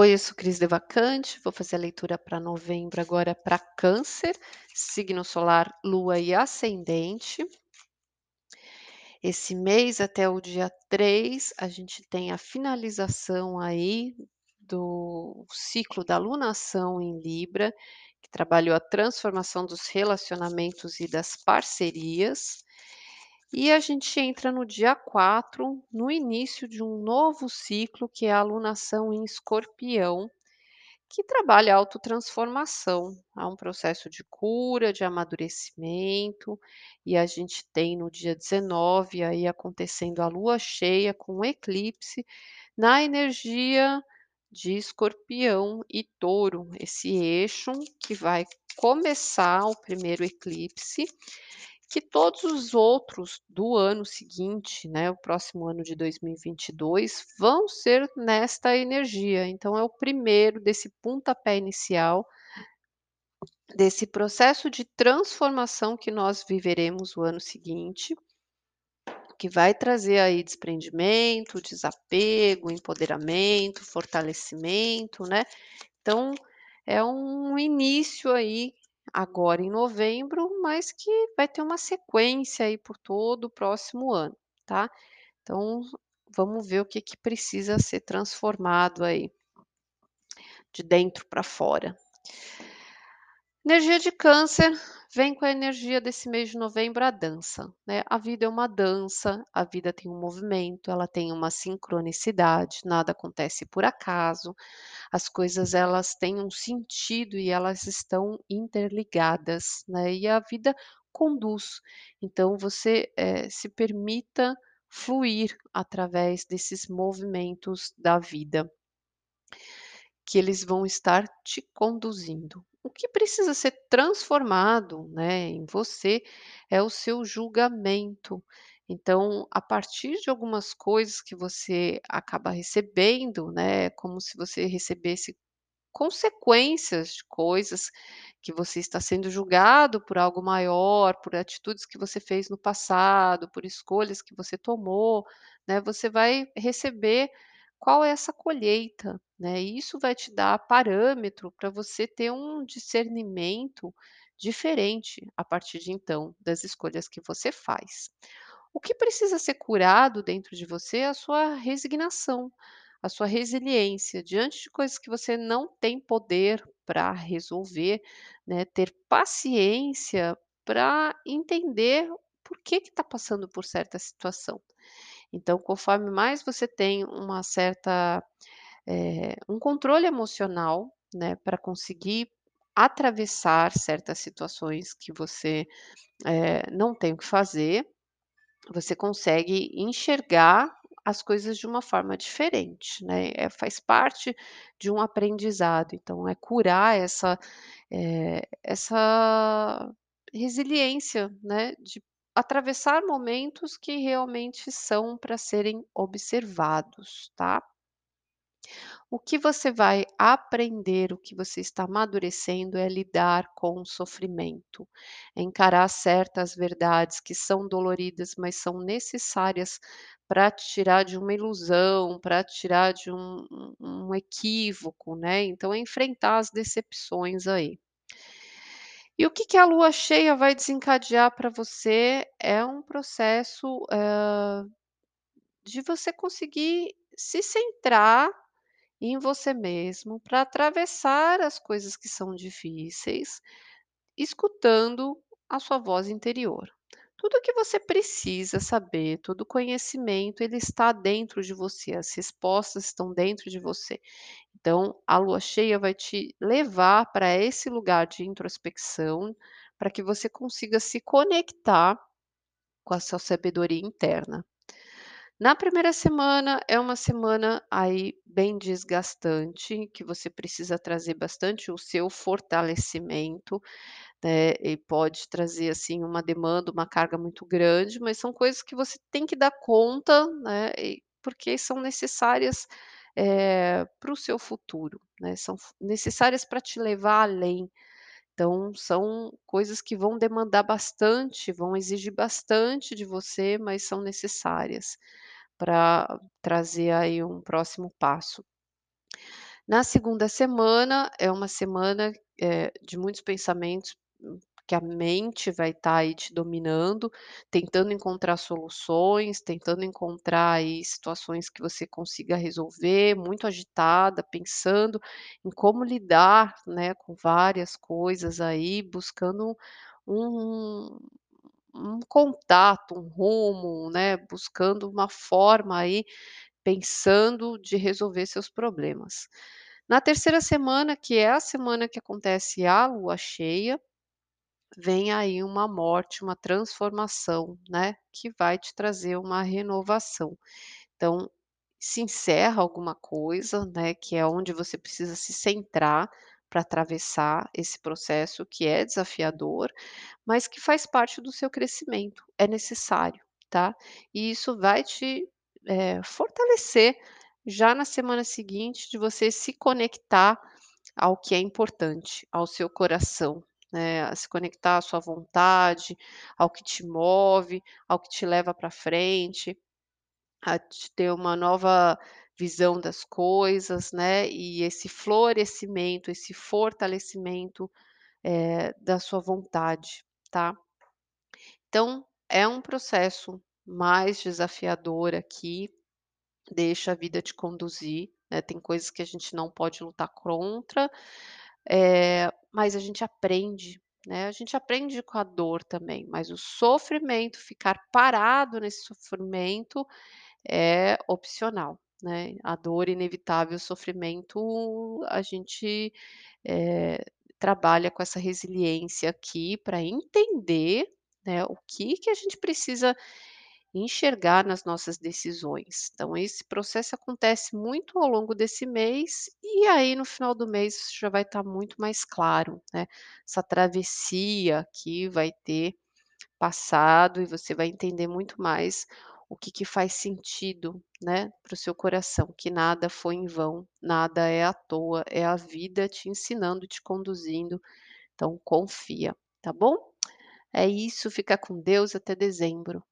Oi, eu sou Cris Devacante, vou fazer a leitura para novembro agora para Câncer, signo solar, Lua e ascendente. Esse mês até o dia 3, a gente tem a finalização aí do ciclo da lunação em Libra, que trabalhou a transformação dos relacionamentos e das parcerias. E a gente entra no dia 4, no início de um novo ciclo, que é a alunação em Escorpião, que trabalha a autotransformação. Há um processo de cura, de amadurecimento, e a gente tem no dia 19 aí acontecendo a lua cheia com eclipse na energia de Escorpião e Touro, esse eixo que vai começar o primeiro eclipse que todos os outros do ano seguinte, né, o próximo ano de 2022, vão ser nesta energia. Então, é o primeiro desse pontapé inicial, desse processo de transformação que nós viveremos o ano seguinte, que vai trazer aí desprendimento, desapego, empoderamento, fortalecimento, né? Então, é um início aí agora em novembro, mas que vai ter uma sequência aí por todo o próximo ano, tá? Então, vamos ver o que que precisa ser transformado aí, de dentro para fora. Energia de câncer vem com a energia desse mês de novembro, a dança, né? A vida é uma dança, a vida tem um movimento, ela tem uma sincronicidade, nada acontece por acaso, as coisas elas têm um sentido e elas estão interligadas, né? E a vida conduz. Então você eh, se permita fluir através desses movimentos da vida, que eles vão estar te conduzindo. O que precisa ser transformado, né, em você é o seu julgamento. Então, a partir de algumas coisas que você acaba recebendo, né, como se você recebesse consequências de coisas que você está sendo julgado por algo maior, por atitudes que você fez no passado, por escolhas que você tomou, né, você vai receber qual é essa colheita, né? Isso vai te dar parâmetro para você ter um discernimento diferente a partir de então das escolhas que você faz. O que precisa ser curado dentro de você é a sua resignação, a sua resiliência diante de coisas que você não tem poder para resolver, né? Ter paciência para entender por que está passando por certa situação. Então, conforme mais você tem uma certa, eh, um controle emocional, né, para conseguir atravessar certas situações que você, eh, não tem o que fazer, você consegue enxergar as coisas de uma forma diferente, né, eh, faz parte de um aprendizado, então é curar essa, eh, essa resiliência, né, de atravessar momentos que realmente são para serem observados, tá? O que você vai aprender, o que você está amadurecendo é lidar com o sofrimento, é encarar certas verdades que são doloridas, mas são necessárias para tirar de uma ilusão, para tirar de um, um equívoco, né? Então, é enfrentar as decepções aí. E o que que a lua cheia vai desencadear para você é um processo, hã, de você conseguir se centrar em você mesmo para atravessar as coisas que são difíceis, escutando a sua voz interior. Tudo que você precisa saber, todo o conhecimento, ele está dentro de você, as respostas estão dentro de você. Então, a lua cheia vai te levar para esse lugar de introspecção, para que você consiga se conectar com a sua sabedoria interna. Na primeira semana é uma semana aí bem desgastante, que você precisa trazer bastante o seu fortalecimento, né, e pode trazer assim uma demanda, uma carga muito grande, mas são coisas que você tem que dar conta, né, porque são necessárias eh, para o seu futuro, né, são necessárias para te levar além. Então, são coisas que vão demandar bastante, vão exigir bastante de você, mas são necessárias para trazer aí um próximo passo. Na segunda semana, é uma semana, eh, de muitos pensamentos, hum, que a mente vai estar aí te dominando, tentando encontrar soluções, tentando encontrar aí situações que você consiga resolver, muito agitada, pensando em como lidar, né, com várias coisas aí, buscando um um contato, um rumo, né, buscando uma forma aí, pensando de resolver seus problemas. Na terceira semana, que é a semana que acontece a lua cheia, vem aí uma morte, uma transformação, né, que vai te trazer uma renovação. Então, se encerra alguma coisa, né, que é onde você precisa se centrar para atravessar esse processo que é desafiador, mas que faz parte do seu crescimento, é necessário, tá. E isso vai te, eh, fortalecer já na semana seguinte de você se conectar ao que é importante, ao seu coração, né, a se conectar à sua vontade, ao que te move, ao que te leva para frente, a te ter uma nova visão das coisas, né, e esse florescimento, esse fortalecimento, eh, da sua vontade, tá. Então, é um processo mais desafiador aqui, deixa a vida te conduzir, né, tem coisas que a gente não pode lutar contra, eh, mas a gente aprende, né, a gente aprende com a dor também, mas o sofrimento, ficar parado nesse sofrimento é opcional, né, a dor inevitável, o sofrimento, a gente, eh, trabalha com essa resiliência aqui para entender, né, o que que a gente precisa enxergar nas nossas decisões. Então esse processo acontece muito ao longo desse mês, e aí no final do mês já vai estar muito mais claro, né, essa travessia aqui vai ter passado e você vai entender muito mais o que que faz sentido, né, para o seu coração, que nada foi em vão, nada é à toa, é a vida te ensinando, te conduzindo, então confia, tá bom? É isso, fica com Deus, até dezembro.